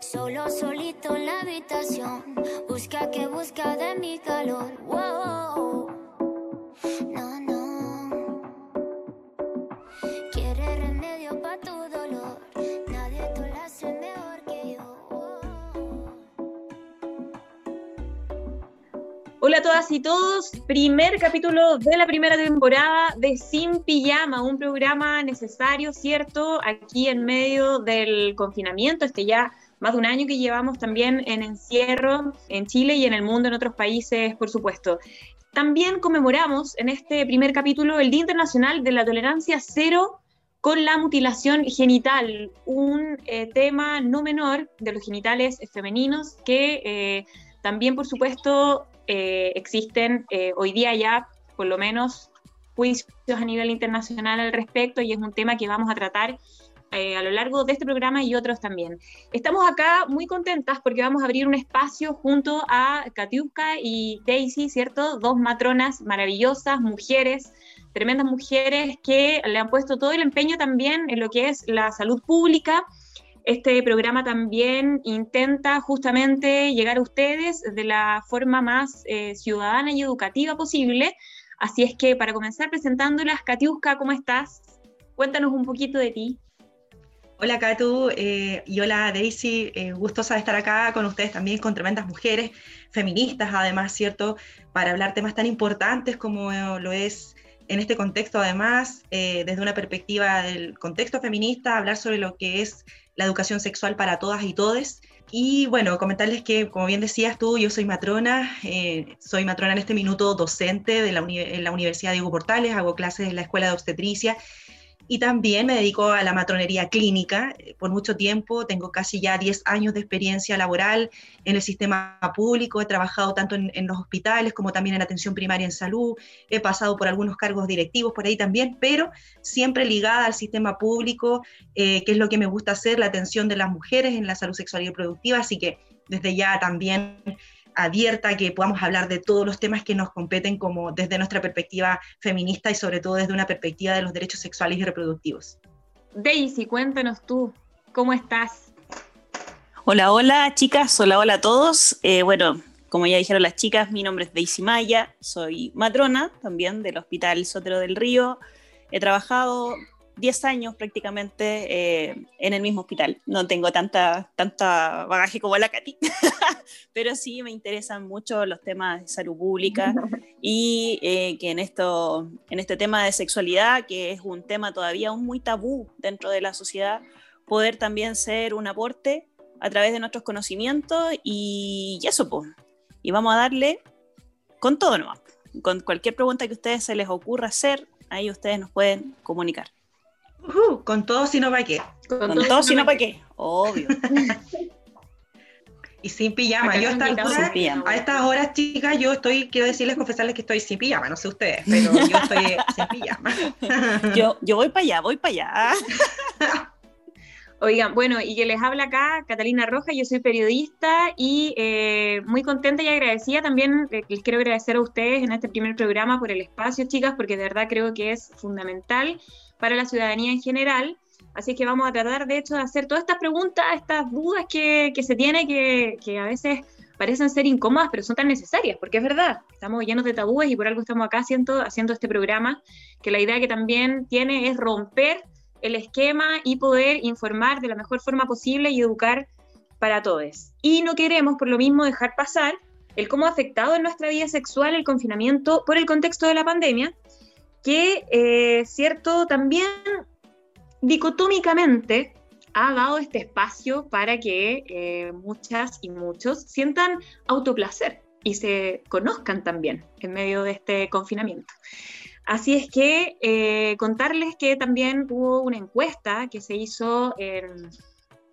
Solo solito en la habitación. Busca que busca de mi calor. Wow. No, no. Quiere remedio para tu dolor. Nadie te lo hace mejor que yo. Hola a todas y todos, primer capítulo de la primera temporada de Sin Pijama, un programa necesario, ¿cierto? Aquí en medio del confinamiento, este ya más de un año que llevamos también en encierro en Chile y en el mundo, en otros países, por supuesto. También conmemoramos en este primer capítulo el Día Internacional de la Tolerancia Cero con la mutilación genital, un eh, tema no menor de los genitales femeninos que eh, también, por supuesto, eh, existen hoy día ya, por lo menos, juicios a nivel internacional al respecto y es un tema que vamos a tratar eh, a lo largo de este programa y otros también. Estamos acá muy contentas porque vamos a abrir un espacio junto a Katiuska y Daisy, ¿cierto? Dos matronas maravillosas, mujeres, tremendas mujeres que le han puesto todo el empeño también en lo que es la salud pública. Este programa también intenta justamente llegar a ustedes de la forma más eh, ciudadana y educativa posible. Así es que para comenzar presentándolas, Katiuska, ¿cómo estás? Cuéntanos un poquito de ti. Hola Katu eh, y hola Daisy, eh, gustosa de estar acá con ustedes también, con tremendas mujeres, feministas además, ¿cierto? Para hablar temas tan importantes como lo es en este contexto además, eh, desde una perspectiva del contexto feminista, hablar sobre lo que es la educación sexual para todas y todes. Y bueno, comentarles que, como bien decías tú, yo soy matrona, eh, soy matrona en este minuto docente de la, en la Universidad Diego Portales, hago clases en la Escuela de Obstetricia y también me dedico a la matronería clínica. Eh, por mucho tiempo, tengo casi ya 10 años de experiencia laboral en el sistema público, he trabajado tanto en, los hospitales como también en atención primaria en salud, he pasado por algunos cargos directivos por ahí también, pero siempre ligada al sistema público, eh, que es lo que me gusta hacer, la atención de las mujeres en la salud sexual y reproductiva, así que desde ya también abierta a que podamos hablar de todos los temas que nos competen como desde nuestra perspectiva feminista y sobre todo desde una perspectiva de los derechos sexuales y reproductivos. Daisy, cuéntanos tú, ¿cómo estás? Hola, hola chicas, hola, hola a todos. Eh, bueno, como ya dijeron las chicas, mi nombre es Daisy Maya, soy matrona también del Hospital Sotero del Río. He trabajado 10 años prácticamente eh, en el mismo hospital. No tengo tanta, tanta bagaje como la Katy, pero sí me interesan mucho los temas de salud pública y eh, que en, esto, en este tema de sexualidad, que es un tema todavía aún muy tabú dentro de la sociedad, poder también ser un aporte a través de nuestros conocimientos y, y eso, pues. Y vamos a darle con todo nomás. Con cualquier pregunta que a ustedes se les ocurra hacer, ahí ustedes nos pueden comunicar. Uh, con todo, si no, ¿para qué? Con, todo, si no, ¿para qué? Obvio. Y sin pijama. Acá Yo a, nos esta invitamos altura- sin pijama. a estas horas, chicas, yo estoy, quiero decirles, confesarles que estoy sin pijama, no sé ustedes, pero yo estoy sin pijama. Yo, yo voy para allá, voy para allá. Oigan, bueno, y que les habla acá Catalina Roja, yo soy periodista y eh, muy contenta y agradecida también, eh, les quiero agradecer a ustedes en este primer programa por el espacio, chicas, porque de verdad creo que es fundamental para la ciudadanía en general. Así que vamos a tratar, de hecho, de hacer todas estas preguntas, estas dudas que, que se tienen, que, que a veces parecen ser incómodas, pero son tan necesarias, porque es verdad, estamos llenos de tabúes y por algo estamos acá haciendo, haciendo este programa, que la idea que también tiene es romper el esquema y poder informar de la mejor forma posible y educar para todos. Y no queremos, por lo mismo, dejar pasar el cómo ha afectado en nuestra vida sexual el confinamiento por el contexto de la pandemia, que, eh, cierto, también dicotómicamente ha dado este espacio para que eh, muchas y muchos sientan autoplacer y se conozcan también en medio de este confinamiento. Así es que eh, contarles que también hubo una encuesta que se hizo en-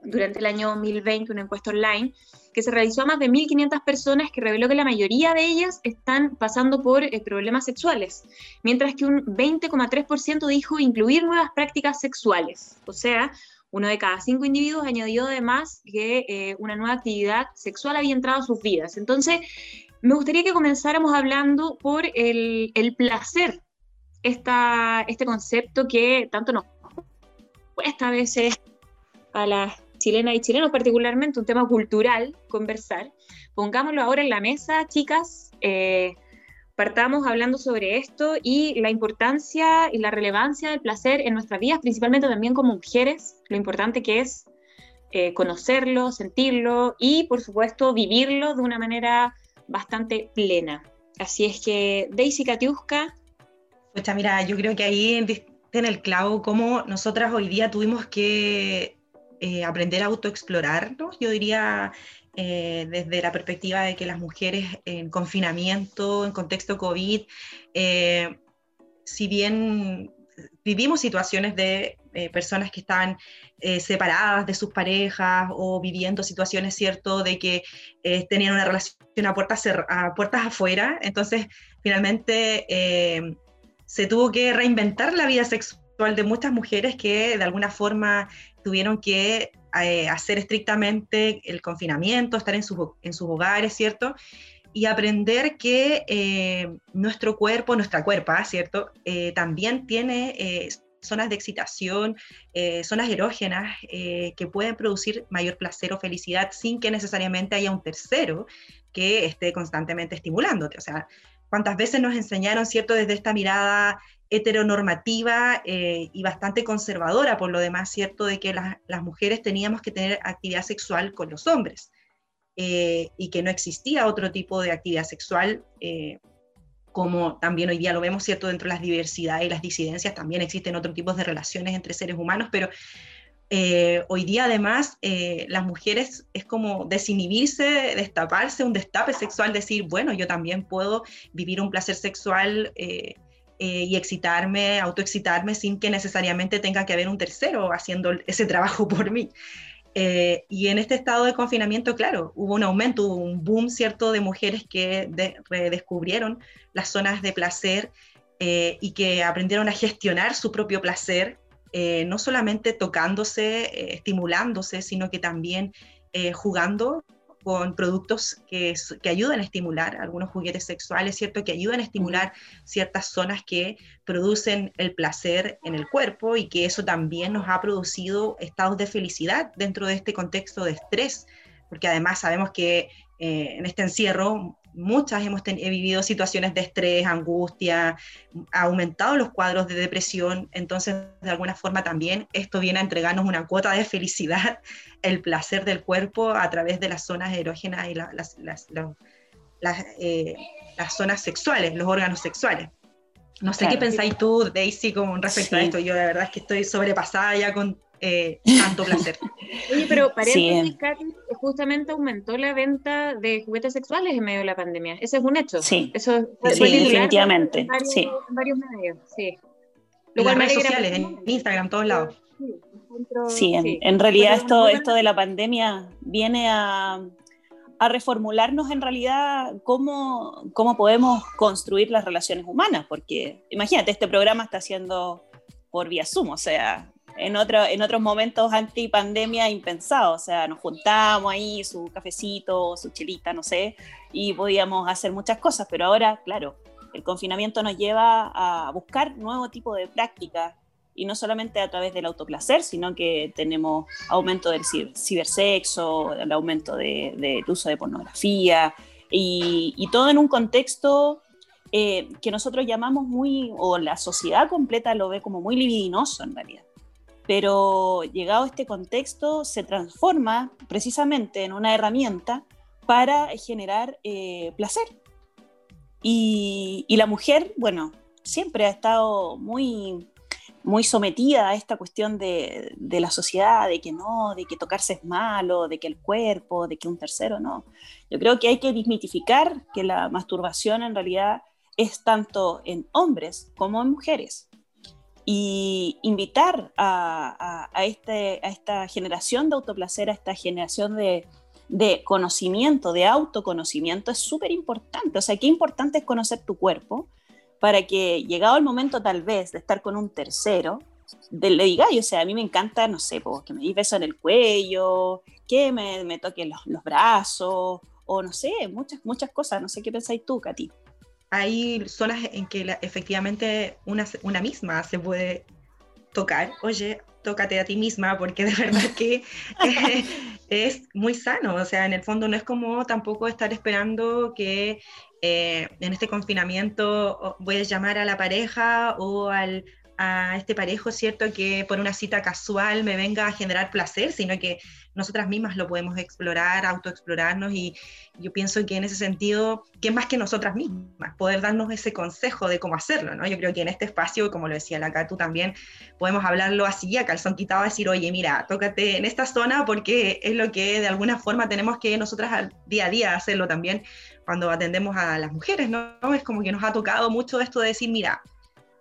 durante el año 2020, una encuesta online, que se realizó a más de 1.500 personas que reveló que la mayoría de ellas están pasando por eh, problemas sexuales, mientras que un 20,3% dijo incluir nuevas prácticas sexuales. O sea, uno de cada cinco individuos añadió además que eh, una nueva actividad sexual había entrado a sus vidas. Entonces, me gustaría que comenzáramos hablando por el, el placer, esta, este concepto que tanto nos cuesta a veces a las chilenas y chilenos particularmente, un tema cultural, conversar. Pongámoslo ahora en la mesa, chicas. Eh, partamos hablando sobre esto y la importancia y la relevancia del placer en nuestras vidas, principalmente también como mujeres, lo importante que es eh, conocerlo, sentirlo y, por supuesto, vivirlo de una manera bastante plena. Así es que, Daisy Katiuska. Pues mira, yo creo que ahí en el clavo cómo nosotras hoy día tuvimos que eh, aprender a autoexplorarnos, yo diría eh, desde la perspectiva de que las mujeres en confinamiento, en contexto COVID, eh, si bien vivimos situaciones de personas que estaban separadas de sus parejas o viviendo situaciones, ¿cierto?, de que tenían una relación a puertas, a puertas afuera, entonces finalmente se tuvo que reinventar la vida sexual de muchas mujeres que de alguna forma tuvieron que eh, hacer estrictamente el confinamiento, estar en, en sus hogares, ¿cierto? Y aprender que eh, nuestro cuerpo, nuestra cuerpa, ¿cierto? Eh, también tiene zonas de excitación, zonas erógenas que pueden producir mayor placer o felicidad sin que necesariamente haya un tercero que esté constantemente estimulándote. O sea, cuántas veces nos enseñaron, ¿cierto?, desde esta mirada heteronormativa eh, y bastante conservadora, por lo demás, ¿cierto?, de que las mujeres teníamos que tener actividad sexual con los hombres eh, y que no existía otro tipo de actividad sexual, eh, como también hoy día lo vemos, ¿cierto?, dentro de las diversidades y las disidencias, también existen otros tipos de relaciones entre seres humanos, pero hoy día además las mujeres es como desinhibirse, destaparse, un destape sexual, decir, bueno, yo también puedo vivir un placer sexual eh, y excitarme, autoexcitarme sin que necesariamente tenga que haber un tercero haciendo ese trabajo por mí. y en este estado de confinamiento, claro, hubo un aumento, hubo un boom, ¿cierto?, de mujeres que redescubrieron las zonas de placer y que aprendieron a gestionar su propio placer eh, no solamente tocándose, eh, estimulándose, sino que también eh, jugando con productos que, que, ayudan a estimular, algunos juguetes sexuales, ¿cierto? Que ayudan a estimular ciertas zonas que producen el placer en el cuerpo y que eso también nos ha producido estados de felicidad dentro de este contexto de estrés, porque además sabemos que en este encierro muchas hemos vivido situaciones de estrés, angustia, ha aumentado los cuadros de depresión, entonces de alguna forma también esto viene a entregarnos una cuota de felicidad, el placer del cuerpo a través de las zonas erógenas y las, eh, las, zonas sexuales, los órganos sexuales. No sé qué pensáis tú, Daisy, con respecto a esto. Yo de verdad es que estoy sobrepasada ya con eh, tanto placer. Oye, pero paréntesis, justamente aumentó la venta de juguetes sexuales en medio de la pandemia. Ese es un hecho. Sí, Eso sí definitivamente. En varios, sí. varios medios, sí. en las redes sociales, en Instagram, todos lados. Sí, en, realidad esto, esto de la pandemia viene a, a reformularnos en realidad cómo, cómo podemos construir las relaciones humanas, porque imagínate, este programa está haciendo por vía Zoom, o sea, en, otro, en otros momentos anti-pandemia impensado, o sea, nos juntábamos ahí, su cafecito, su chelita, no sé, y podíamos hacer muchas cosas, pero ahora, claro, el confinamiento nos lleva a buscar nuevo tipo de prácticas, y no solamente a través del autoplacer, sino que tenemos aumento del cibersexo, el aumento del uso de pornografía, y, todo en un contexto eh, que nosotros llamamos muy, o la sociedad completa lo ve como muy libidinoso en realidad pero llegado este contexto se transforma precisamente en una herramienta para generar eh, placer. Y, la mujer, bueno, siempre ha estado muy, muy sometida a esta cuestión de, de, la sociedad, de que no, de que tocarse es malo, de que el cuerpo, de que un tercero no. Yo creo que hay que desmitificar que la masturbación en realidad es tanto en hombres como en mujeres y invitar a, este, a, esta generación de autoplacer, a esta generación de, conocimiento, de autoconocimiento, es súper importante. O sea, qué importante es conocer tu cuerpo para que llegado el momento tal vez de estar con un tercero, de, le diga, o sea, a mí me encanta, no sé, que me di beso en el cuello, que me, me toquen los, los, brazos, o no sé, muchas, muchas cosas. No sé qué pensáis tú, Katy hay zonas en que efectivamente una, una, misma se puede tocar. Oye, tócate a ti misma, porque de verdad que eh, es muy sano, o sea, en el fondo no es como tampoco estar esperando que eh, en este confinamiento voy a llamar a la pareja o al, a este parejo, ¿cierto? Que por una cita casual me venga a generar placer, sino que nosotras mismas lo podemos explorar, autoexplorarnos y yo pienso que en ese sentido, ¿qué más que nosotras mismas? Poder darnos ese consejo de cómo hacerlo, ¿no? Yo creo que en este espacio, como lo decía la tú también, podemos hablarlo así a calzón quitado, decir, oye, mira, tócate en esta zona porque es lo que de alguna forma tenemos que nosotras al día a día hacerlo también cuando atendemos a las mujeres, ¿no? Es como que nos ha tocado mucho esto de decir, mira,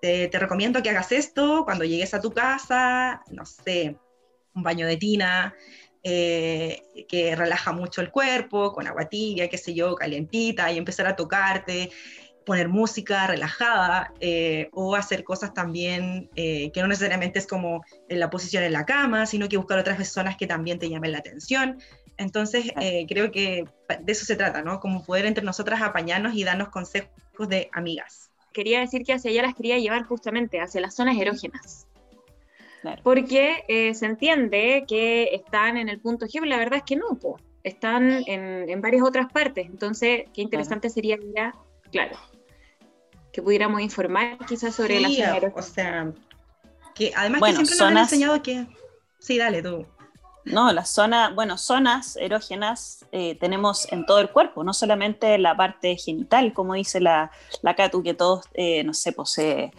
te, recomiendo que hagas esto cuando llegues a tu casa, no sé, un baño de tina, eh, que relaja mucho el cuerpo, con agua tibia, qué sé yo, calientita, y empezar a tocarte, poner música relajada, eh, o hacer cosas también eh, que no necesariamente es como en la posición en la cama, sino que buscar otras personas que también te llamen la atención. Entonces, creo que de eso se trata, ¿no? Como poder entre nosotras apañarnos y darnos consejos de amigas quería decir que hacia allá las quería llevar justamente, hacia las zonas erógenas. Porque eh, se entiende que están en el punto G, pero la verdad es que no, están en, varias otras partes. Entonces, qué interesante sería ya, claro, que pudiéramos informar quizás sobre las zonas erógenas. O sea, que además que siempre nos han enseñado que... Sí, dale tú. No, las zonas, bueno, zonas erógenas eh, tenemos en todo el cuerpo, no solamente la parte genital, como dice la, la Catu, que todos, eh, no sé, pues se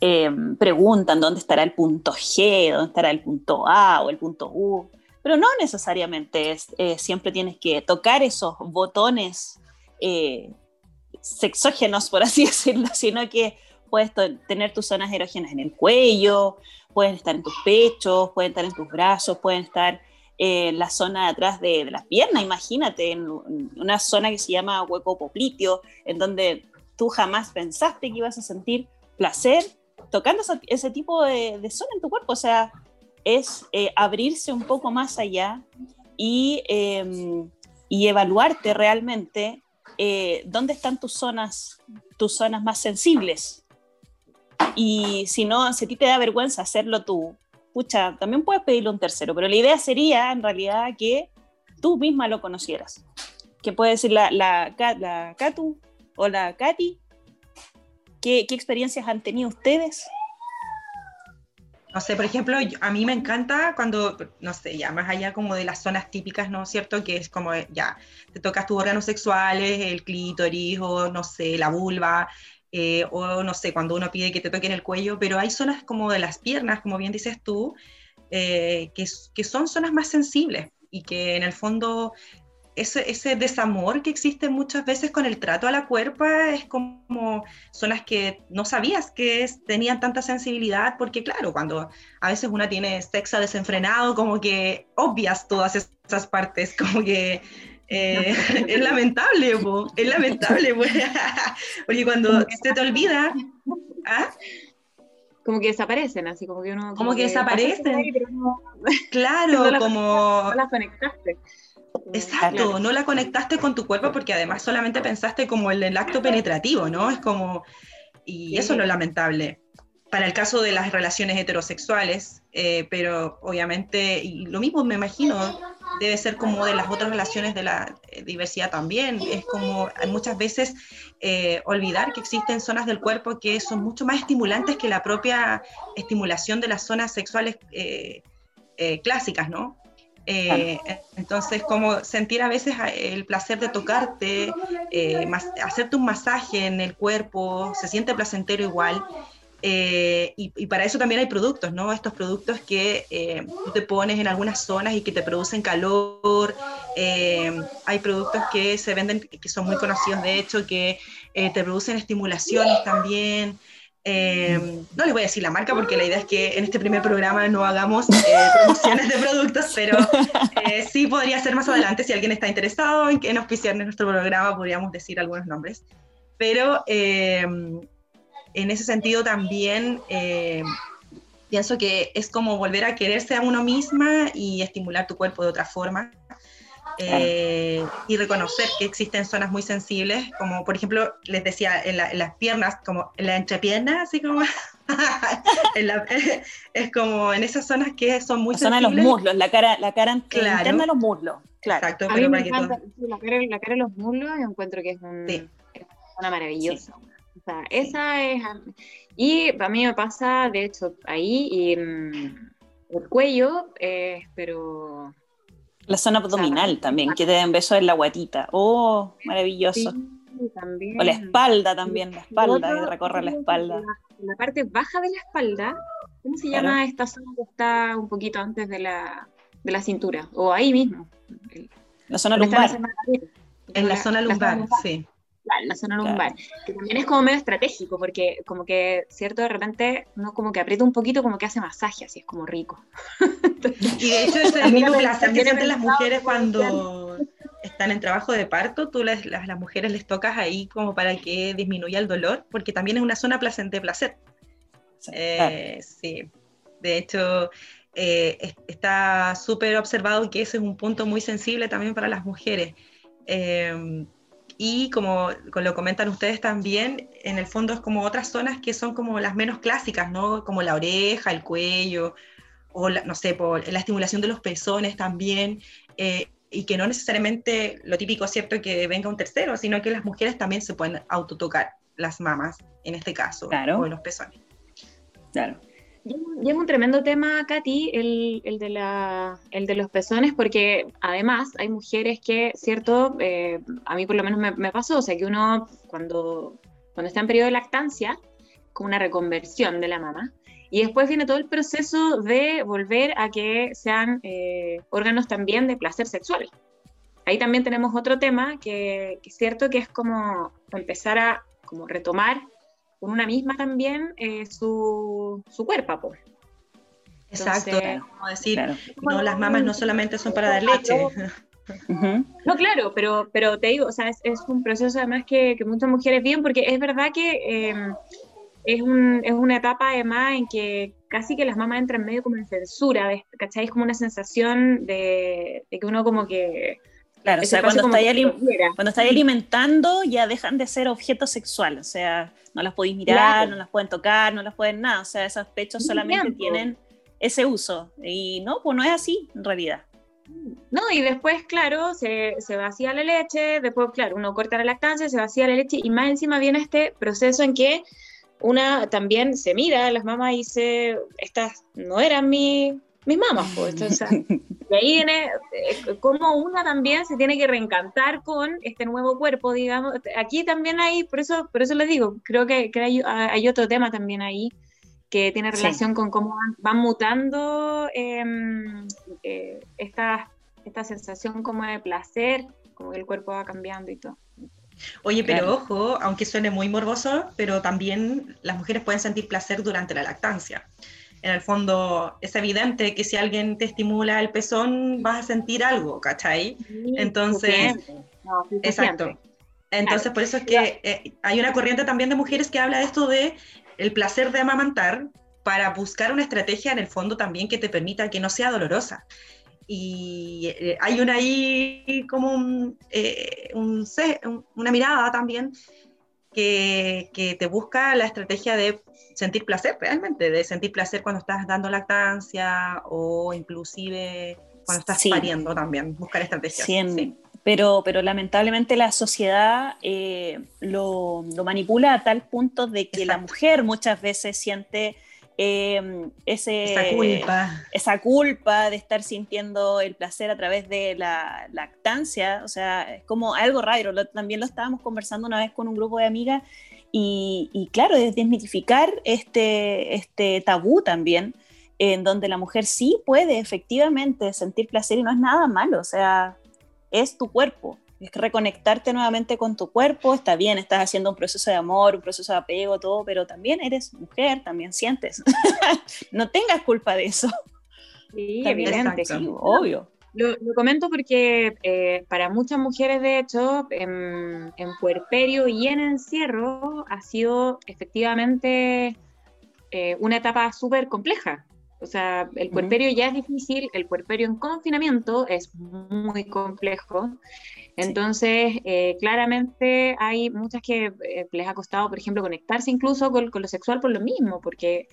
eh, preguntan dónde estará el punto G, dónde estará el punto A o el punto U, pero no necesariamente es, siempre tienes que tocar esos botones sexógenos, por así decirlo, sino que puedes tener tus zonas erógenas en el cuello, pueden estar en tus pechos, pueden estar en tus brazos, pueden estar en la zona de atrás de, de las piernas, imagínate, en una zona que se llama hueco popliteo, en donde tú jamás pensaste que ibas a sentir placer tocando ese tipo de, zona en tu cuerpo, o sea, es eh, abrirse un poco más allá y, em, y evaluarte realmente eh, dónde están tus zonas, tus zonas más sensibles, y si no, si a ti te da vergüenza hacerlo tú, pucha, también puedes pedirle un tercero, pero la idea sería en realidad que tú misma lo conocieras. ¿Qué puede decir la, la, la Katu o la Katy? ¿Qué, ¿Qué, experiencias han tenido ustedes? No sé, por ejemplo, a mí me encanta cuando, no sé, ya más allá como de las zonas típicas, ¿no es cierto? Que es como, ya, te tocas tus órganos sexuales, el clítoris o, no sé, la vulva, eh, o no sé, cuando uno pide que te toquen el cuello, pero hay zonas como de las piernas, como bien dices tú, eh, que, que, son zonas más sensibles y que en el fondo ese, ese, desamor que existe muchas veces con el trato a la cuerpa es como zonas que no sabías que tenían tanta sensibilidad, porque claro, cuando a veces una tiene sexo desenfrenado, como que obvias todas esas partes, como que eh, es lamentable, es lamentable, porque cuando se te olvida, ¿ah? como que desaparecen, así como que uno... Como, que, desaparecen. claro, como... No la conectaste. Exacto, no la conectaste con tu cuerpo porque además solamente pensaste como en el acto penetrativo, ¿no? Es como... Y eso es lo lamentable. Para el caso de las relaciones heterosexuales, eh, pero obviamente, y lo mismo me imagino, debe ser como de las otras relaciones de la eh, diversidad también. Es como muchas veces eh, olvidar que existen zonas del cuerpo que son mucho más estimulantes que la propia estimulación de las zonas sexuales eh, clásicas, ¿no? entonces, como sentir a veces el placer de tocarte, hacerte un masaje en el cuerpo, se siente placentero igual. Eh, y, para eso también hay productos, ¿no? Estos productos que eh, tú te pones en algunas zonas y que te producen calor. Eh, hay productos que se venden, que son muy conocidos de hecho, que te producen estimulaciones también. no les voy a decir la marca porque la idea es que en este primer programa no hagamos promociones de productos, pero sí podría ser más adelante si alguien está interesado en, en auspiciar nuestro programa, podríamos decir algunos nombres. Pero en ese sentido también eh, pienso que es como volver a quererse a uno misma y estimular tu cuerpo de otra forma. Eh, y reconocer que existen zonas muy sensibles, como por ejemplo, les decía, en, las piernas, como en la entrepierna, así como es como en esas zonas que son muy la zona de los muslos, la cara, la cara interna de los muslos. Claro. Exacto, pero me encanta, la, cara, la, cara, de los muslos yo encuentro que es, un, es una zona maravillosa. Sea, esa es... Y a mí me pasa, de hecho, ahí y mm, el cuello, eh, pero... La zona abdominal también, que te den besos en la guatita. Oh, maravilloso. también. O la espalda también, la espalda, y recorre la espalda. La, la, parte baja de la espalda, ¿cómo se llama esta zona que está un poquito antes de la, de la cintura? O ahí mismo. La zona lumbar. En la zona lumbar, sí la zona lumbar, que también es como medio estratégico, porque como que, cierto, de repente uno como que aprieta un poquito, como que hace masaje, así es como rico. y de hecho es el mismo placer que sienten las mujeres cuando están en trabajo de parto, tú las, las, las, mujeres les tocas ahí como para que disminuya el dolor, porque también es una zona placente placer. Sí, eh, sí. de hecho... Eh, está súper observado que ese es un punto muy sensible también para las mujeres. Eh, y como, lo comentan ustedes también, en el fondo es como otras zonas que son como las menos clásicas, ¿no? Como la oreja, el cuello, o no sé, por la estimulación de los pezones también, eh, y que no necesariamente lo típico es cierto que venga un tercero, sino que las mujeres también se pueden autotocar las mamas, en este caso, o los pezones. Claro. Es un tremendo tema, Katy, el, el, de la, el de los pezones, porque además hay mujeres que, cierto, eh, a mí por lo menos me, me, pasó, o sea, que uno cuando, cuando está en periodo de lactancia, con una reconversión de la mama, y después viene todo el proceso de volver a que sean eh, órganos también de placer sexual. Ahí también tenemos otro tema que, que es cierto que es como empezar a como retomar con una misma también eh, su, su cuerpo. Pues. Exacto, como decir, no, las mamas no solamente son para dar leche. No, claro, pero, pero te digo, o sea, es, es un proceso además que, que, muchas mujeres viven, porque es verdad que eh, es, un, es, una etapa además en que casi que las mamás entran medio como en censura, ¿cachai? Es como una sensación de, de que uno como que Claro, o sea, cuando estáis, alimentando ya dejan de ser objeto sexual, o sea, no las podéis mirar, no las pueden tocar, no las pueden nada, o sea, esos pechos solamente tienen ese uso. Y no, pues no es así en realidad. No, y después, claro, se, se, vacía la leche, después, claro, uno corta la lactancia, se vacía la leche, y más encima viene este proceso en que una también se mira a las mamás y dice, estas no eran mi, mis mamás, pues. O sea, y ahí viene eh, como una también se tiene que reencantar con este nuevo cuerpo, digamos. Aquí también hay, por eso, por eso les digo, creo que, que hay, hay, otro tema también ahí que tiene relación sí. con cómo van, van mutando eh, eh, esta, esta sensación como de placer, como que el cuerpo va cambiando y todo. Oye, pero ojo, aunque suene muy morboso, pero también las mujeres pueden sentir placer durante la lactancia en el fondo es evidente que si alguien te estimula el pezón vas a sentir algo, ¿cachai? Entonces, no, exacto. Entonces, por eso es que eh, hay una corriente también de mujeres que habla de esto de el placer de amamantar para buscar una estrategia en el fondo también que te permita que no sea dolorosa. Y eh, hay una ahí como un, eh, un, una mirada también que, que, te busca la estrategia de sentir placer realmente, de sentir placer cuando estás dando lactancia o inclusive cuando estás sí. pariendo también, buscar estrategias. Sí, sí. Pero, pero lamentablemente la sociedad eh, lo, lo, manipula a tal punto de que Exacto. la mujer muchas veces siente eh, ese, esa, culpa. esa culpa de estar sintiendo el placer a través de la lactancia. O sea, es como algo raro. Lo, también lo estábamos conversando una vez con un grupo de amigas y, y claro, es desmitificar este, este tabú también, en donde la mujer sí puede efectivamente sentir placer y no es nada malo, o sea, es tu cuerpo, es reconectarte nuevamente con tu cuerpo, está bien, estás haciendo un proceso de amor, un proceso de apego, todo, pero también eres mujer, también sientes. no tengas culpa de eso. Sí, evidente, sí, obvio. Lo, lo, comento porque eh, para muchas mujeres, de hecho, en, en, puerperio y en encierro ha sido efectivamente eh, una etapa súper compleja. O sea, el puerperio ya es difícil, el puerperio en confinamiento es muy complejo. Entonces, eh, claramente hay muchas que eh, les ha costado, por ejemplo, conectarse incluso con, con, lo sexual por lo mismo, porque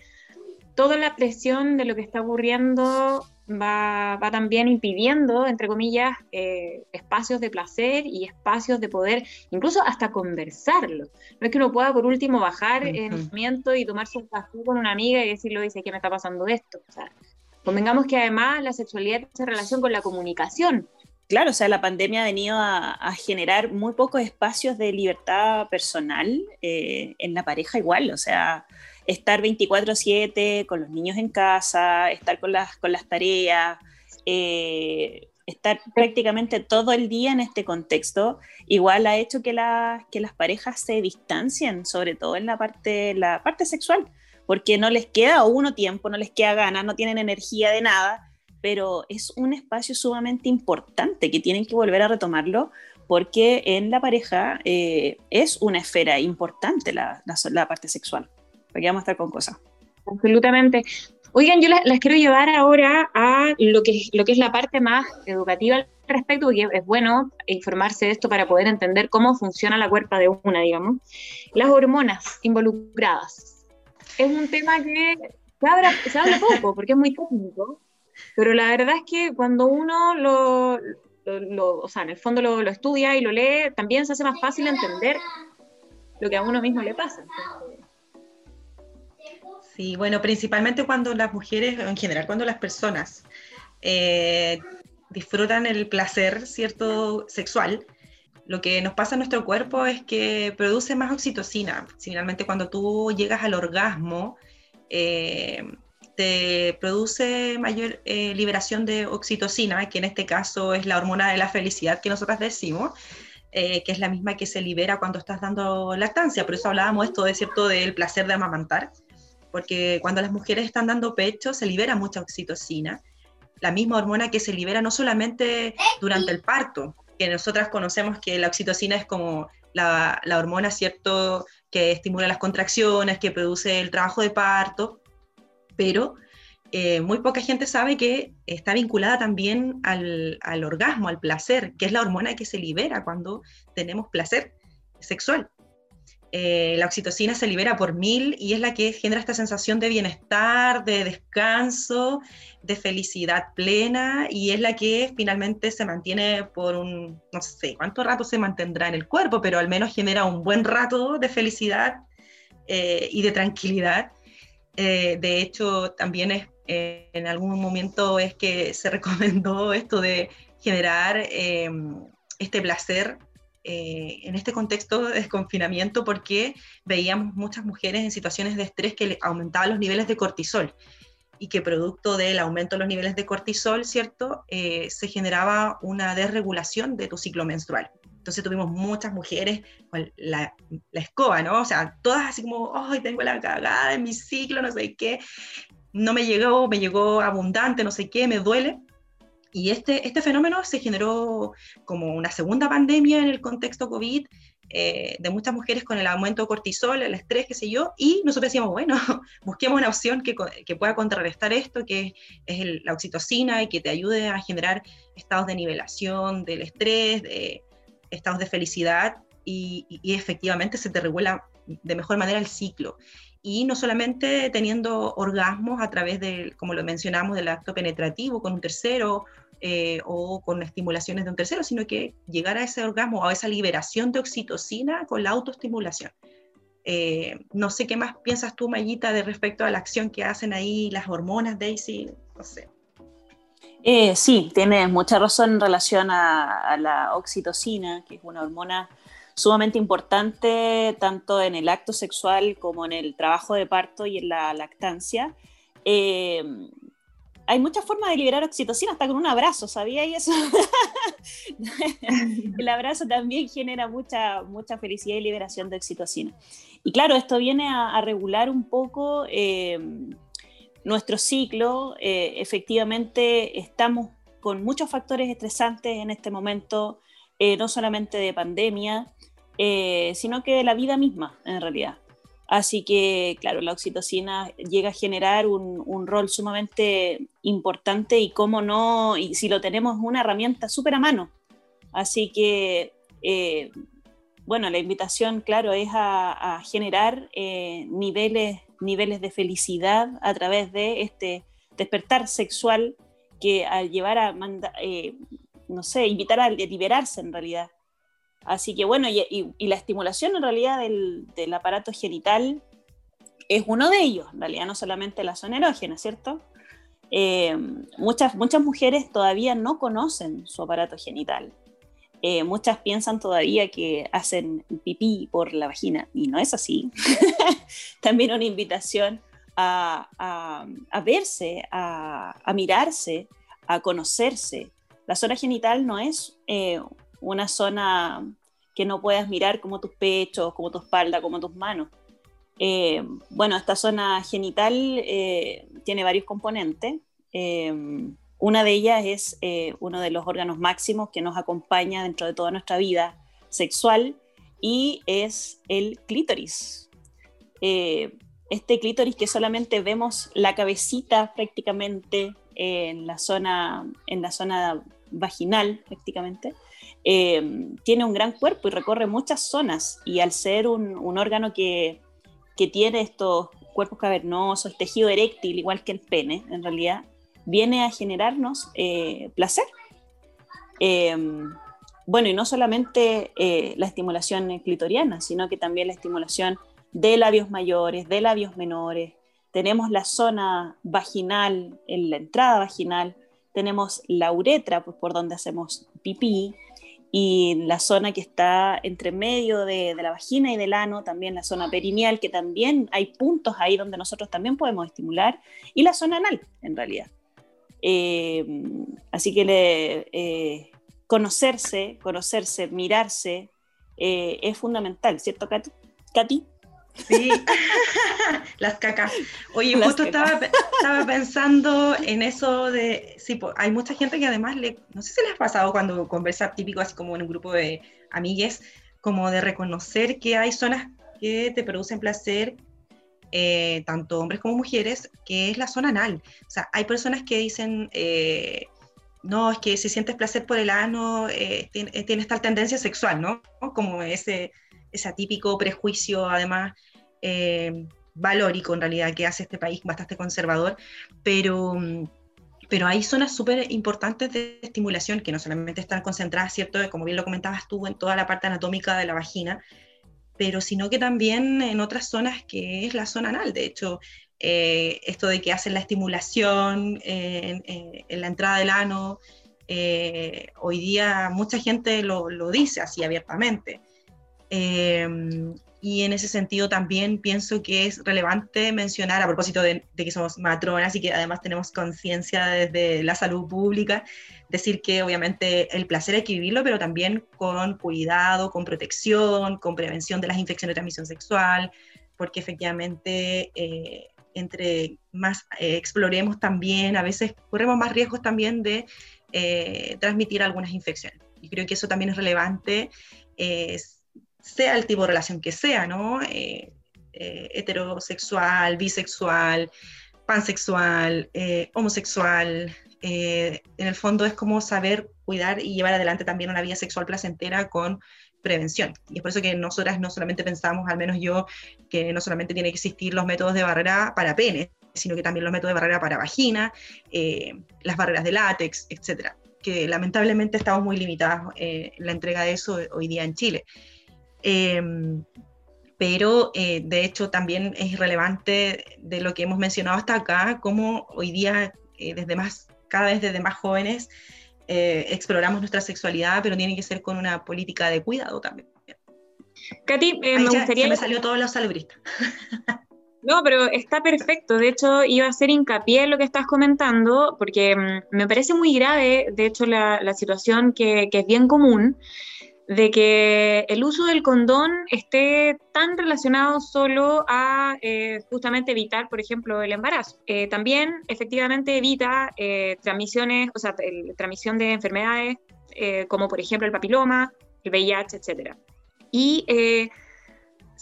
toda la presión de lo que está ocurriendo va, va también impidiendo, entre comillas, eh, espacios de placer y espacios de poder, incluso hasta conversarlo. No es que uno pueda, por último, bajar en un momento y tomarse un café con una amiga y decirle, dice, ¿qué me está pasando esto? O sea, convengamos que además la sexualidad tiene relación con la comunicación. Claro, o sea, la pandemia ha venido a, generar muy pocos espacios de libertad personal eh, en la pareja igual, o sea, estar 24/7 con los niños en casa, estar con las, con las tareas, eh, estar prácticamente todo el día en este contexto, igual ha hecho que, que las parejas se distancien, sobre todo en la parte, la parte sexual, porque no les queda uno tiempo, no les queda ganas, no tienen energía de nada, pero es un espacio sumamente importante que tienen que volver a retomarlo porque en la pareja eh, es una esfera importante la, la parte sexual porque vamos a estar con cosas. Absolutamente. Oigan, yo las, quiero llevar ahora a lo que, lo que es la parte más educativa al respecto, porque es bueno informarse de esto para poder entender cómo funciona la cuerpa de una, digamos. Las hormonas involucradas. Es un tema que se habla, se habla poco, porque es muy técnico, pero la verdad es que cuando uno lo, o sea, en el fondo lo, estudia y lo lee, también se hace más fácil entender lo que a uno mismo le pasa. Sí, bueno, principalmente cuando las mujeres, en general cuando las personas eh, disfrutan el placer, ¿cierto?, sexual, lo que nos pasa en nuestro cuerpo es que produce más oxitocina. Finalmente, cuando tú llegas al orgasmo, eh, te produce mayor eh, liberación de oxitocina, que en este caso es la hormona de la felicidad que nosotras decimos, que es la misma que se libera cuando estás dando lactancia. Por eso hablábamos esto de cierto del placer de amamantar porque cuando las mujeres están dando pecho se libera mucha oxitocina, la misma hormona que se libera no solamente durante el parto, que nosotras conocemos que la oxitocina es como la, hormona, ¿cierto?, que estimula las contracciones, que produce el trabajo de parto, pero eh, muy poca gente sabe que está vinculada también al, al, orgasmo, al placer, que es la hormona que se libera cuando tenemos placer sexual. Eh, la oxitocina se libera por mil y es la que genera esta sensación de bienestar, de descanso, de felicidad plena y es la que finalmente se mantiene por un, no sé cuánto rato se mantendrá en el cuerpo, pero al menos genera un buen rato de felicidad eh, y de tranquilidad. Eh, de hecho, también es, en algún momento es que se recomendó esto de generar este placer eh, en este contexto de desconfinamiento porque veíamos muchas mujeres en situaciones de estrés que aumentaban los niveles de cortisol y que producto del aumento de los niveles de cortisol, ¿cierto? Eh, se generaba una desregulación de tu ciclo menstrual. Entonces tuvimos muchas mujeres con la, la escoba, ¿no? O sea, todas así como, ay, tengo la cagada en mi ciclo, no sé qué, no me llegó, me llegó abundante, no sé qué, me duele. Y este, este fenómeno se generó como una segunda pandemia en el contexto COVID, eh, de muchas mujeres con el aumento de cortisol, el estrés, qué sé yo, y nosotros decíamos, bueno, busquemos una opción que, que pueda contrarrestar esto, que es la oxitocina y que te ayude a generar estados de nivelación del estrés, de estados de felicidad, y, y efectivamente se te regula de mejor manera el ciclo. Y no solamente teniendo orgasmos a través del, como lo mencionamos, del acto penetrativo con un tercero eh, o con estimulaciones de un tercero, sino que llegar a ese orgasmo o a esa liberación de oxitocina con la autoestimulación. Eh, no sé qué más piensas tú, Mayita, de respecto a la acción que hacen ahí las hormonas, Daisy, no sé. Eh, sí, tienes mucha razón en relación a, la oxitocina, que es una hormona sumamente importante tanto en el acto sexual como en el trabajo de parto y en la lactancia hay muchas formas de liberar oxitocina, hasta con un abrazo, ¿sabía eso? el abrazo también genera mucha, mucha felicidad y liberación de oxitocina. Y claro, esto viene a, regular un poco eh, nuestro ciclo. Eh, efectivamente, estamos con muchos factores estresantes en este momento, eh, no solamente de pandemia, sino que de la vida misma, en realidad. Así que, claro, la oxitocina llega a generar un, rol sumamente importante y cómo no, y si lo tenemos, una herramienta súper a mano. Así que, eh, bueno, la invitación, claro, es a, generar eh, niveles, niveles de felicidad a través de este despertar sexual que al llevar a, eh, no sé, invitar a liberarse en realidad Así que bueno, y, la estimulación en realidad del, aparato genital es uno de ellos, en realidad no solamente la zona erógena, ¿cierto? Eh, muchas, muchas mujeres todavía no conocen su aparato genital. Eh, muchas piensan todavía que hacen pipí por la vagina y no es así. También una invitación a, verse, a, mirarse, a conocerse. La zona genital no es eh, una zona que no puedas mirar como tus pechos, como tu espalda, como tus manos. Eh, bueno, esta zona genital eh, tiene varios componentes. Eh, una de ellas es uno de los órganos máximos que nos acompaña dentro de toda nuestra vida sexual y es el clítoris. este clítoris que solamente vemos la cabecita prácticamente en la zona, en la zona vaginal prácticamente, eh, tiene un gran cuerpo y recorre muchas zonas y al ser un, órgano que, tiene estos cuerpos cavernosos, tejido eréctil, igual que el pene, en realidad, viene a generarnos eh, placer. Eh, bueno, y no solamente la estimulación clitoriana, sino que también la estimulación de labios mayores, de labios menores. Tenemos la zona vaginal, en la entrada vaginal, tenemos la uretra, pues por donde hacemos pipí, y la zona que está entre medio de, la vagina y del ano, también la zona perineal, que también hay puntos ahí donde nosotros también podemos estimular, y la zona anal, en realidad. Eh, así que eh, conocerse, conocerse, mirarse, eh, es fundamental, ¿cierto, Katy? Sí, las cacas. Oye, justo Estaba, pensando en eso de, sí, hay mucha gente que además, le, no sé si les ha pasado cuando conversa típico, así como en un grupo de amigues, como de reconocer que hay zonas que te producen placer, eh, tanto hombres como mujeres, que es la zona anal. O sea, hay personas que dicen, eh, no, es que si sientes placer por el ano, eh, tienes tal tendencia sexual, ¿no? Como ese ese atípico prejuicio, además, eh, valórico en realidad que hace este país bastante conservador, pero, pero hay zonas súper importantes de estimulación que no solamente están concentradas, ¿cierto? Como bien lo comentabas tú, en toda la parte anatómica de la vagina, pero sino que también en otras zonas que es la zona anal. De hecho, eh, esto de que hacen la estimulación en, la entrada del ano, eh, hoy día mucha gente lo, lo dice así abiertamente. Em, y en ese sentido también pienso que es relevante mencionar, a propósito de, que somos matronas y que además tenemos conciencia desde la salud pública, decir que obviamente el placer hay que vivirlo, pero también con cuidado, con protección, con prevención de las infecciones de transmisión sexual, porque efectivamente eh, entre más eh, exploremos también, a veces corremos más riesgos también de eh, transmitir algunas infecciones. Y creo que eso también es relevante sea el tipo de relación que sea, ¿no? Eh, eh, heterosexual, bisexual, pansexual, eh, homosexual. en el fondo es como saber cuidar y llevar adelante también una vida sexual placentera con prevención. Y es por eso que nosotras no solamente pensamos, al menos yo, que no solamente tiene que existir los métodos de barrera para pene, sino que también los métodos de barrera para vagina, las barreras de látex, etcétera, que lamentablemente estamos muy limitadas en la entrega de eso hoy día en Chile. Em, pero eh, de hecho también es relevante de lo que hemos mencionado hasta acá, cómo hoy día, eh, desde más, cada vez desde más jóvenes, eh, exploramos nuestra sexualidad, pero tiene que ser con una política de cuidado también. Katy, me gustaría... me salió todo lo salubrista. No, pero está perfecto. De hecho, iba a hacer hincapié en lo que estás comentando, porque mm, me parece muy grave, de hecho, la, la situación que, que, es bien común, de que el uso del condón esté tan relacionado solo a eh, justamente evitar, por ejemplo, el embarazo. Eh, también efectivamente evita eh, transmisiones, o sea, transmisión de enfermedades como por ejemplo el papiloma, el VIH, etc. Y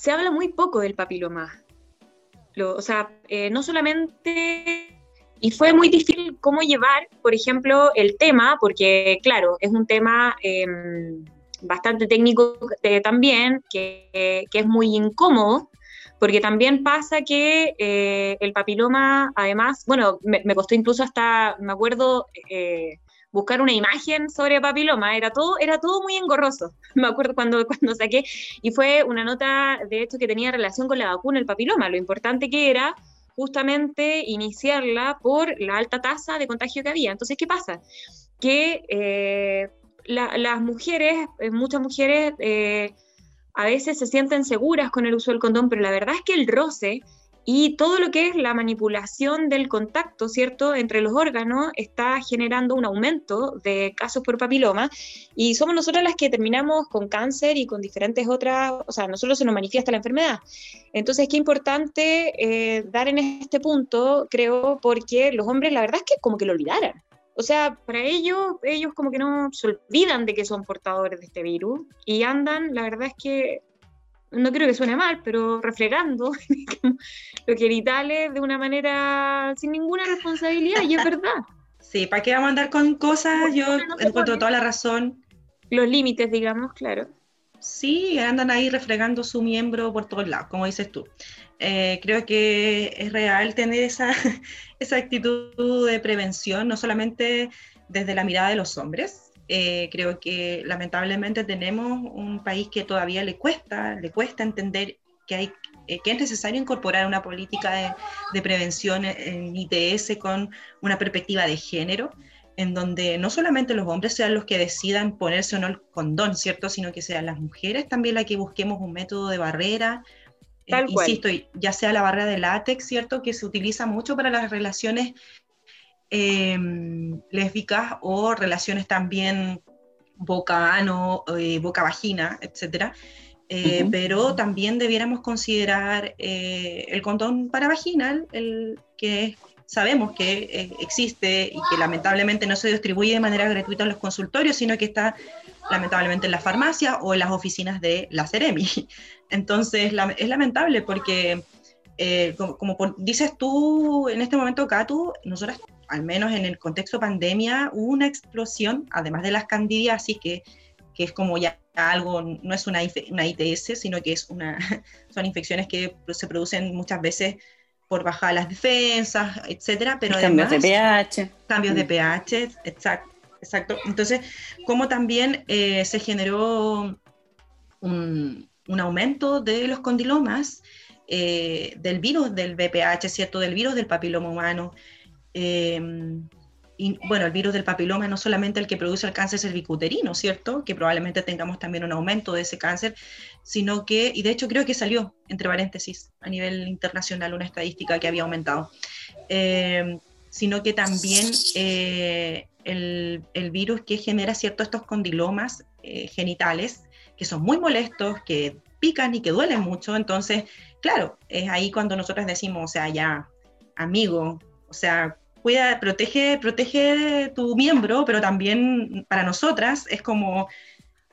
se habla muy poco del papiloma. o sea, eh, no solamente... Y fue muy difícil cómo llevar, por ejemplo, el tema, porque claro, es un tema em, bastante técnico eh, también, que, que, es muy incómodo, porque también pasa que eh, el papiloma, además, bueno, me, me, costó incluso hasta, me acuerdo, buscar una imagen sobre papiloma, era todo, era todo muy engorroso, me acuerdo cuando, cuando saqué, y fue una nota de esto que tenía relación con la vacuna, el papiloma, lo importante que era justamente iniciarla por la alta tasa de contagio que había. Entonces, ¿qué pasa? Que eh, las mujeres, eh, muchas mujeres, eh, a veces se sienten seguras con el uso del condón, pero la verdad es que el roce y todo lo que es la manipulación del contacto, ¿cierto?, entre los órganos está generando un aumento de casos por papiloma y somos nosotras las que terminamos con cáncer y con diferentes otras, o sea, nosotros se nos manifiesta la enfermedad. Entonces, qué importante eh, dar en este punto, creo, porque los hombres la verdad es que como que lo olvidaran. O sea, para ellos, ellos como que no se olvidan de que son portadores de este virus y andan, la verdad es que no creo que suene mal, pero refregando los genitales de una manera sin ninguna responsabilidad, y es verdad. Sí, ¿para qué vamos a andar con cosas? Yo encuentro toda la razón. Los límites, digamos, claro. Sí, andan ahí refregando su miembro por todos lados, como dices tú. Eh, creo que es real tener esa, esa actitud de prevención, no solamente desde la mirada de los hombres, eh, creo que lamentablemente tenemos un país que todavía le cuesta, le cuesta entender que, hay, eh, que es necesario incorporar una política de, prevención en ITS con una perspectiva de género, en donde no solamente los hombres sean los que decidan ponerse o no el condón, ¿cierto? Sino que sean las mujeres también las que busquemos un método de barrera. Eh, insisto, ya sea la barrera de látex, ¿cierto? Que se utiliza mucho para las relaciones Em, lésbicas o relaciones también boca-ano, eh, boca-vagina, etc. Eh, pero también debiéramos considerar eh, el condón para vaginal, el que sabemos que existe y que lamentablemente no se distribuye de manera gratuita en los consultorios, sino que está lamentablemente en la farmacia o en las oficinas de la Ceremi. Entonces es lamentable porque, como, como, dices tú en este momento, Katu, nosotras al menos en el contexto pandemia, hubo una explosión, además de las candidiasis, que, que es como ya algo, no es una, una ITS, sino que es una, son infecciones que se producen muchas veces por bajar las defensas, etcétera, pero cambios de pH. Cambios de mm. pH, exacto. Exacto. Entonces, como también eh, se generó un, un, aumento de los condilomas, eh, del virus del VPH, ¿cierto? Del virus del papiloma humano, Em, y bueno, el virus del papiloma no solamente el que produce el cáncer cervicuterino, ¿cierto? Que probablemente tengamos también un aumento de ese cáncer, sino que, y de hecho creo que salió, entre paréntesis, a nivel internacional una estadística que había aumentado, em, sino que también eh, el, el, virus que genera ciertos estos condilomas eh, genitales, que son muy molestos, que pican y que duelen mucho, entonces, claro, es ahí cuando nosotros decimos, o sea, ya, amigo, o sea, cuida, protege, protege tu miembro, pero también para nosotras es como,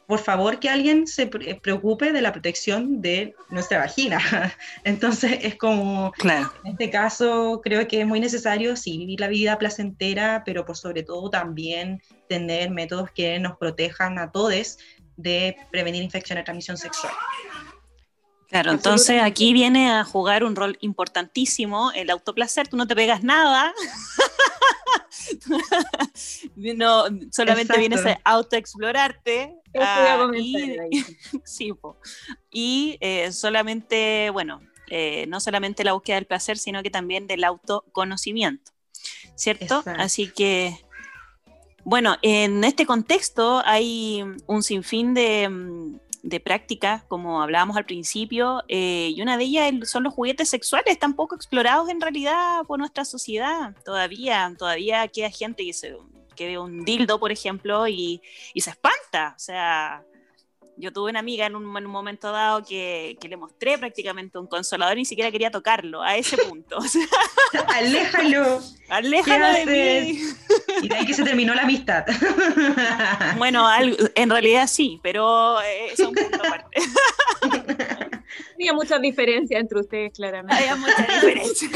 por favor, que alguien se preocupe de la protección de nuestra vagina. Entonces es como, claro. en este caso creo que es muy necesario, sí, vivir la vida placentera, pero por sobre todo también tener métodos que nos protejan a todos de prevenir infecciones de transmisión sexual. Claro, entonces aquí viene a jugar un rol importantísimo el autoplacer, tú no te pegas nada, no, solamente vienes a autoexplorarte. Uh, y, sí, y eh, solamente, bueno, eh, no solamente la búsqueda del placer, sino que también del autoconocimiento, ¿cierto? Así que, bueno, en este contexto hay un sinfín de mm, de práctica, como hablábamos al principio, eh, y una de ellas son los juguetes sexuales, tan poco explorados en realidad por nuestra sociedad. Todavía, todavía queda gente que, que ve un dildo, por ejemplo, y, y se espanta. O sea, yo tuve una amiga en un, momento dado que, le mostré prácticamente un consolador y ni siquiera quería tocarlo, a ese punto. Aléjalo. Aléjalo de mí. Y de ahí que se terminó la amistad. Bueno, en realidad sí, pero eh, es un punto aparte. había mucha diferencia entre ustedes, claramente. Había mucha diferencia.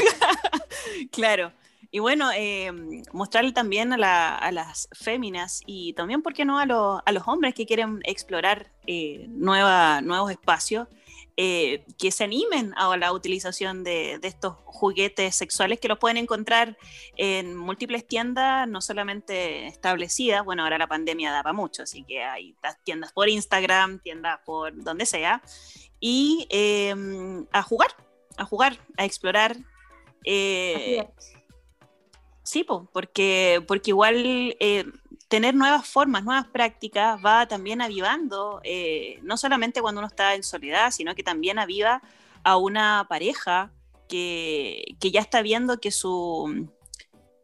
claro. Y bueno, eh, mostrarle también a, las féminas y también, ¿por qué no?, a, los hombres que quieren explorar eh, nuevos espacios, eh, que se animen a la utilización de, estos juguetes sexuales que los pueden encontrar en múltiples tiendas, no solamente establecidas, bueno, ahora la pandemia da para mucho, así que hay tiendas por Instagram, tiendas por donde sea, y em, a jugar, a jugar, a explorar. Eh, sí, porque, porque igual eh, tener nuevas formas, nuevas prácticas va también avivando, eh, no solamente cuando uno está en soledad, sino que también aviva a una pareja que, ya está viendo que, su,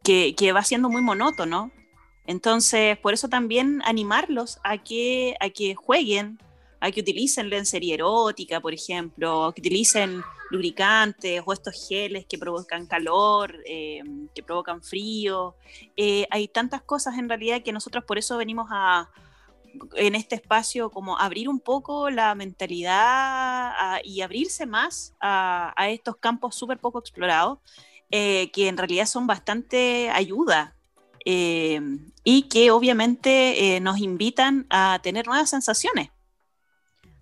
que, va siendo muy monótono. Entonces, por eso también animarlos a que, a que jueguen, a que utilicen lencería erótica, por ejemplo, que utilicen lubricantes o estos geles que provocan calor, eh, que provocan frío. Eh, hay tantas cosas en realidad que nosotros por eso venimos a en este espacio como abrir un poco la mentalidad y abrirse más a, estos campos súper poco explorados, eh, que en realidad son bastante ayuda y que obviamente nos invitan a tener nuevas sensaciones.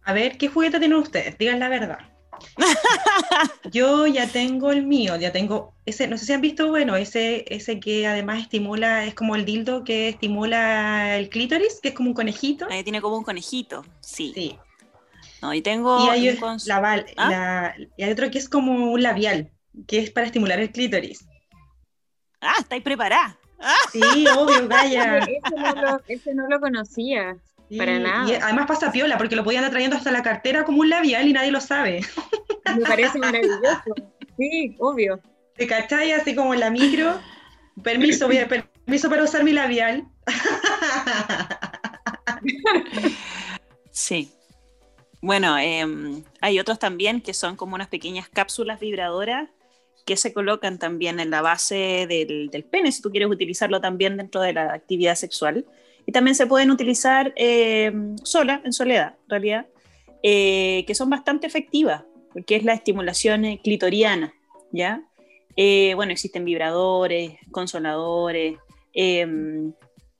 A ver, ¿qué juguete tienen ustedes? Digan la verdad. Yo ya tengo el mío, ya tengo ese, no sé si han visto, bueno, ese, ese que además estimula, es como el dildo que estimula el clítoris, que es como un conejito. Ahí tiene como un conejito, sí. Sí. No, y tengo. Y hay, ¿Ah? y hay otro que es como un labial, que es para estimular el clítoris. Ah, estáis preparada. Sí, obvio, vaya. ese no lo conocía. Para nada. Y además pasa piola, porque lo podían andar trayendo hasta la cartera como un labial y nadie lo sabe. Me parece maravilloso. Sí, obvio. ¿Te cachai? Así como en la micro. Permiso, permiso para usar mi labial. Sí. Bueno, em, hay otros también que son como unas pequeñas cápsulas vibradoras que se colocan también en la base del, del pene, si tú quieres utilizarlo también dentro de la actividad sexual y también se pueden utilizar eh, sola, en soledad, en realidad, eh, que son bastante efectivas, porque es la estimulación eh, clitoriana, ¿ya? bueno, existen vibradores, consoladores, em,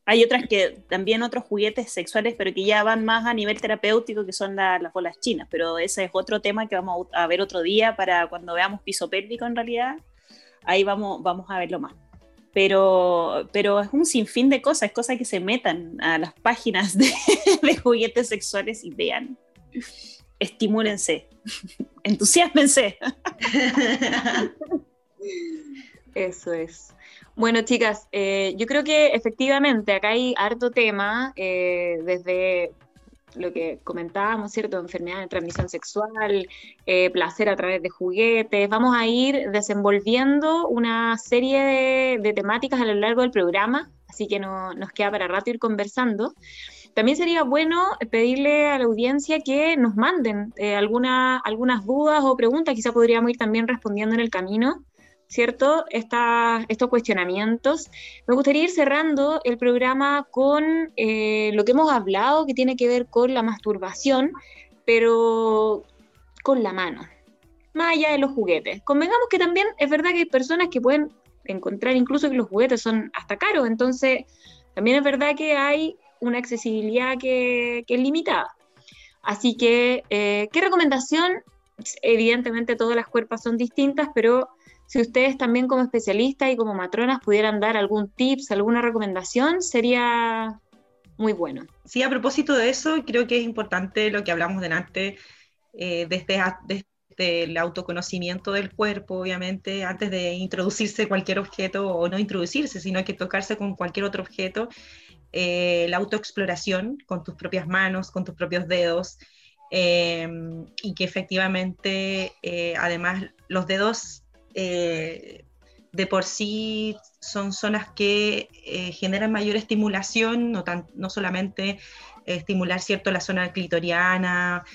hay otras que también otros juguetes sexuales, pero que ya van más a nivel terapéutico, que son las bolas chinas, pero ese es otro tema que vamos a ver otro día para cuando veamos piso pélvico en realidad, ahí vamos, vamos a verlo más pero, pero es un sinfín de cosas, cosas que se metan a las páginas de, juguetes sexuales y vean. Estimúlense, entusiasmense. Eso es. Bueno, chicas, eh, yo creo que efectivamente acá hay harto tema, eh, desde lo que comentábamos, ¿cierto? Enfermedad de transmisión sexual, eh, placer a través de juguetes. Vamos a ir desenvolviendo una serie de, temáticas a lo largo del programa, así que no, nos queda para rato ir conversando. También sería bueno pedirle a la audiencia que nos manden eh, algunas dudas o preguntas, quizá podríamos ir también respondiendo en el camino. ¿Cierto? estos cuestionamientos. Me gustaría ir cerrando el programa con eh, lo que hemos hablado, que tiene que ver con la masturbación, pero con la mano, más allá de los juguetes. Convengamos que también es verdad que hay personas que pueden encontrar incluso que los juguetes son hasta caros, entonces también es verdad que hay una accesibilidad que, es limitada. Así que, eh, ¿qué recomendación? Evidentemente todas las cuerpos son distintas, pero si ustedes también como especialistas y como matronas pudieran dar algún tips, alguna recomendación, sería muy bueno. Sí, a propósito de eso, creo que es importante lo que hablamos delante, eh, desde, desde el autoconocimiento del cuerpo, obviamente, antes de introducirse cualquier objeto, o no introducirse, sino que tocarse con cualquier otro objeto, eh, la autoexploración con tus propias manos, con tus propios dedos, eh, y que efectivamente, además, los dedos eh, de por sí son zonas que eh, generan mayor estimulación, no, tan, no solamente estimular cierto la zona clitoriana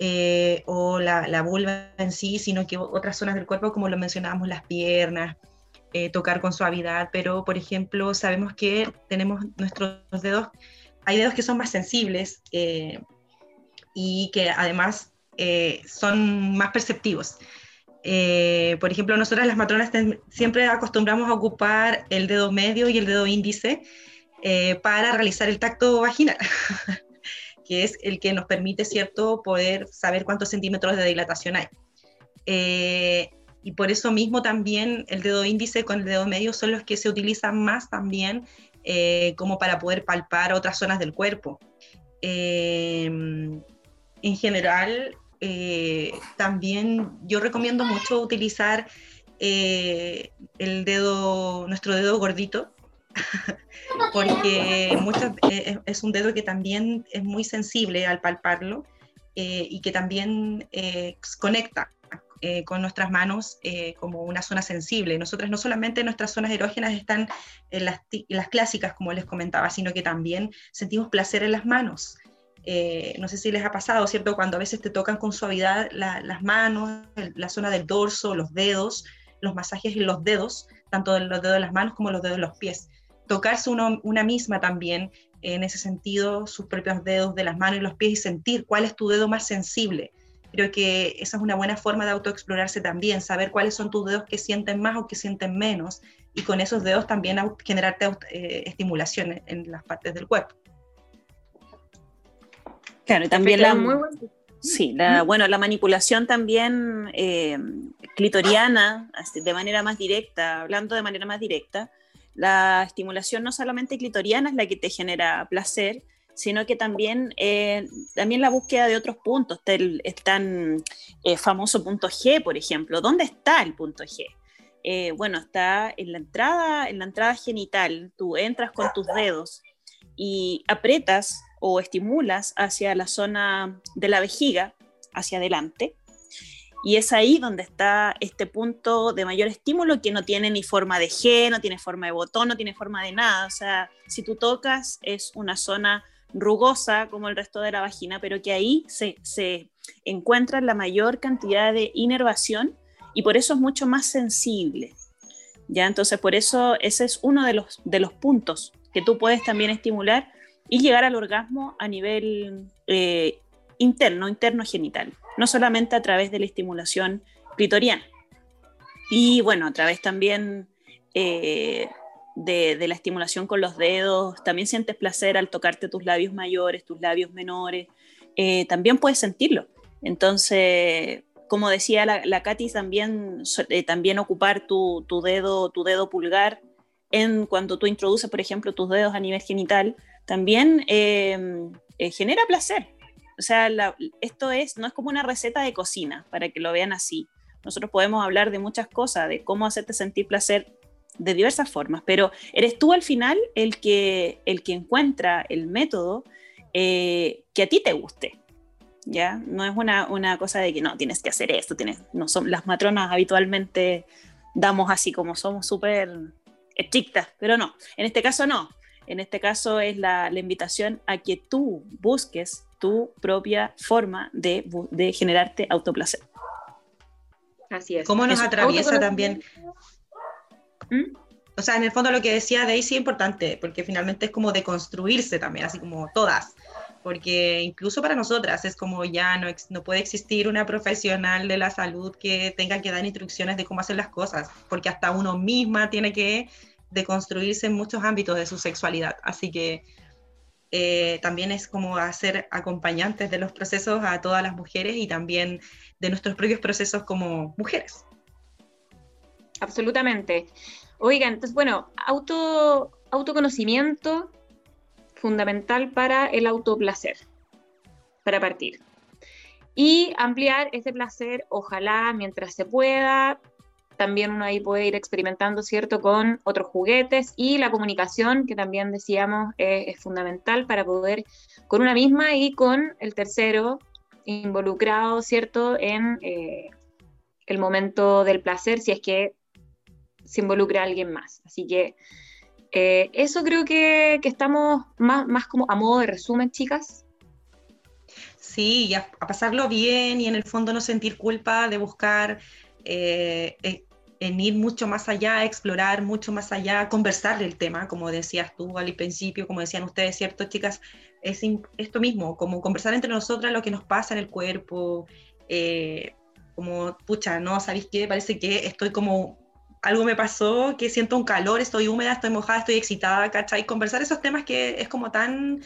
eh, o la, vulva en sí, sino que otras zonas del cuerpo, como lo mencionábamos, las piernas, tocar con suavidad, pero por ejemplo sabemos que tenemos nuestros dedos, hay dedos que son más sensibles y que además son más perceptivos. Eh, por ejemplo, nosotras las matronas siempre acostumbramos a ocupar el dedo medio y el dedo índice para realizar el tacto vaginal, que es el que nos permite, ¿cierto?, poder saber cuántos centímetros de dilatación hay. y por eso mismo también el dedo índice con el dedo medio son los que se utilizan más también como para poder palpar otras zonas del cuerpo. en general, eh, también yo recomiendo mucho utilizar eh, el dedo, nuestro dedo gordito, porque eh, es un dedo que también es muy sensible al palparlo y que también conecta con nuestras manos como una zona sensible. Nosotras no solamente nuestras zonas erógenas están las, las, clásicas, como les comentaba, sino que también sentimos placer en las manos. Eh, no sé si les ha pasado, ¿cierto? Cuando a veces te tocan con suavidad las manos, la zona del dorso, los dedos, los masajes en los dedos, tanto en los dedos de las manos como los dedos de los pies. Tocarse una misma también, en ese sentido, sus propios dedos de las manos y los pies y sentir cuál es tu dedo más sensible. Creo que esa es una buena forma de autoexplorarse también, saber cuáles son tus dedos que sienten más o que sienten menos, y con esos dedos también generarte eh, estimulación en las partes del cuerpo. Claro, y también la, sí, la, bueno, la manipulación también eh, clitoriana, de manera más directa, hablando de manera más directa, la estimulación no solamente clitoriana es la que te genera placer, sino que también, eh, también la búsqueda de otros puntos. el, tan eh, famoso punto G, por ejemplo. ¿Dónde está el punto G? bueno, está en la entrada, en la entrada genital. Tú entras con tus dedos y aprietas o estimulas hacia la zona de la vejiga, hacia adelante. Y es ahí donde está este punto de mayor estímulo que no tiene ni forma de G, no tiene forma de botón, no tiene forma de nada. O sea, si tú tocas es una zona rugosa como el resto de la vagina, pero que ahí se, se encuentra la mayor cantidad de inervación y por eso es mucho más sensible. ¿Ya? Entonces, por eso ese es uno de los, de los puntos que tú puedes también estimular y llegar al orgasmo a nivel eh, interno, interno genital, no solamente a través de la estimulación clitoriana. Y bueno, a través también eh, de, la estimulación con los dedos, también sientes placer al tocarte tus labios mayores, tus labios menores, eh, también puedes sentirlo. Entonces, como decía la, la Katy, también, también ocupar tu, tu, dedo, tu dedo pulgar en cuando tú introduces, por ejemplo, tus dedos a nivel genital, también em, eh, genera placer. O sea, esto es, no es como una receta de cocina, para que lo vean así. Nosotros podemos hablar de muchas cosas, de cómo hacerte sentir placer de diversas formas, pero eres tú al final el que, el que encuentra el método eh, que a ti te guste. ¿Ya? No es una, una, cosa de que no, tienes que hacer esto, tienes, no son, las matronas habitualmente damos así como somos súper estrictas, pero no, en este caso no, en este caso es la, invitación a que tú busques tu propia forma de, de generarte autoplacer. Así es. ¿Cómo nos atraviesa también? ¿Mm? O sea, en el fondo lo que decía Daisy es importante, porque finalmente es como de construirse también, así como todas. Porque incluso para nosotras es como ya no, no puede existir una profesional de la salud que tenga que dar instrucciones de cómo hacer las cosas, porque hasta uno misma tiene que de construirse en muchos ámbitos de su sexualidad. Así que eh, también es como hacer acompañantes de los procesos a todas las mujeres y también de nuestros propios procesos como mujeres. Absolutamente. Oigan, entonces, bueno, auto, autoconocimiento fundamental para el autoplacer, para partir. Y ampliar ese placer, ojalá mientras se pueda, también uno ahí puede ir experimentando, ¿cierto?, con otros juguetes y la comunicación, que también decíamos es fundamental para poder con una misma y con el tercero involucrado, ¿cierto?, en eh, el momento del placer, si es que se involucra a alguien más. Así que eh, eso creo que, que, estamos más, más como a modo de resumen, chicas. Sí, a, pasarlo bien y en el fondo no sentir culpa de buscar eh, en ir mucho más allá, explorar mucho más allá, conversar del tema, como decías tú al principio, como decían ustedes, ¿cierto, chicas? Es esto mismo, como conversar entre nosotras lo que nos pasa en el cuerpo, eh, como, pucha, no, ¿sabéis qué? Parece que estoy como, algo me pasó, que siento un calor, estoy húmeda, estoy mojada, estoy excitada, ¿cachai? Conversar esos temas que es como tan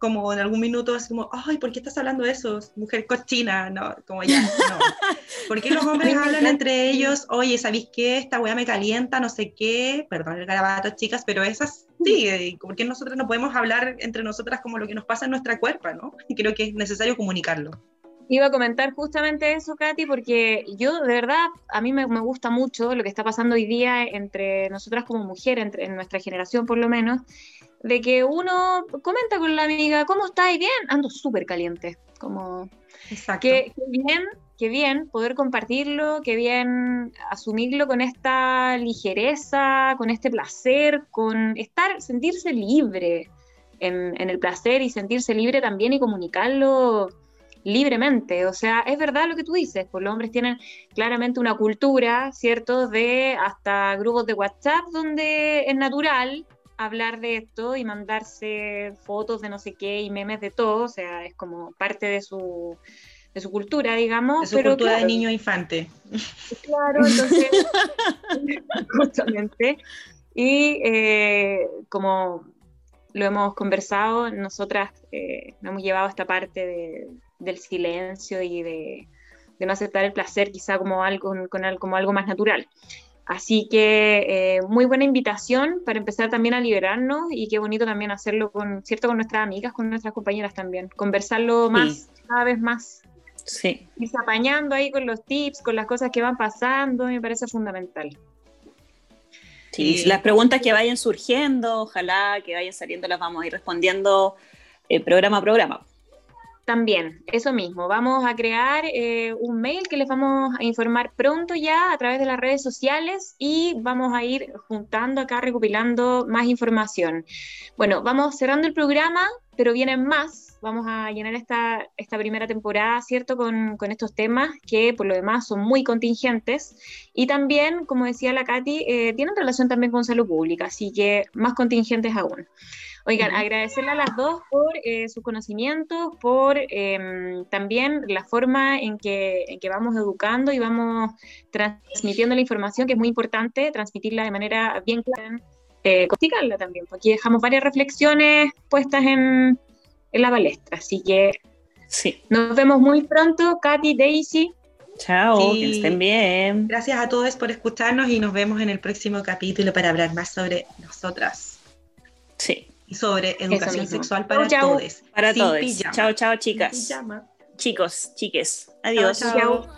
como en algún minuto así como, ay, ¿por qué estás hablando de eso? Mujer cochina, no, como ya, no. ¿Por qué los hombres hablan entre ellos, oye, ¿sabéis qué? Esta weá me calienta, no sé qué, perdón el garabato, chicas, pero esas sí, ¿por qué nosotros no podemos hablar entre nosotras como lo que nos pasa en nuestra cuerpa, no? Y creo que es necesario comunicarlo. Iba a comentar justamente eso, Katy, porque yo de verdad, a mí me, gusta mucho lo que está pasando hoy día entre nosotras como mujeres, entre, en nuestra generación por lo menos, de que uno comenta con la amiga, ¿cómo estás? Bien, ando súper caliente. Como, Exacto. Que, bien, qué bien poder compartirlo, qué bien asumirlo con esta ligereza, con este placer, con estar, sentirse libre en, en el placer y sentirse libre también y comunicarlo libremente. O sea, es verdad lo que tú dices, pues los hombres tienen claramente una cultura, ¿cierto? De hasta grupos de WhatsApp donde es natural hablar de esto y mandarse fotos de no sé qué y memes de todo, o sea, es como parte de su, de su cultura, digamos. De su cultura de niño infante. Claro, entonces, justamente. Y eh, como lo hemos conversado, nosotras eh, nos hemos llevado esta parte del silencio y de, no aceptar el placer quizá como algo, con, como algo más natural. Así que eh, muy buena invitación para empezar también a liberarnos y qué bonito también hacerlo con, ¿cierto? con nuestras amigas, con nuestras compañeras también, conversarlo más, cada vez más. Sí. Y apañando ahí con los tips, con las cosas que van pasando, me parece fundamental. Sí, las preguntas que vayan surgiendo, ojalá que vayan saliendo, las vamos a ir respondiendo eh, programa a programa. También, eso mismo, vamos a crear eh, un mail que les vamos a informar pronto ya a través de las redes sociales y vamos a ir juntando acá, recopilando más información. Bueno, vamos cerrando el programa, pero vienen más. Vamos a llenar esta, esta primera temporada, ¿cierto? Con, con estos temas que por lo demás son muy contingentes y también, como decía la Katy, eh, tienen relación también con salud pública, así que más contingentes aún. Oigan, agradecerle a las dos por eh, sus conocimientos, por em, también la forma en que, en que vamos educando y vamos transmitiendo la información, que es muy importante, transmitirla de manera bien clara, eh, también, porque aquí dejamos varias reflexiones puestas en, en la palestra. Así que sí. nos vemos muy pronto, Katy, Daisy. Chao, que estén bien. Gracias a todos por escucharnos y nos vemos en el próximo capítulo para hablar más sobre nosotras. Sí y sobre educación sexual para todos. Para todos. Chao, chao, chicas. Chicos, chiques. Adiós. chao.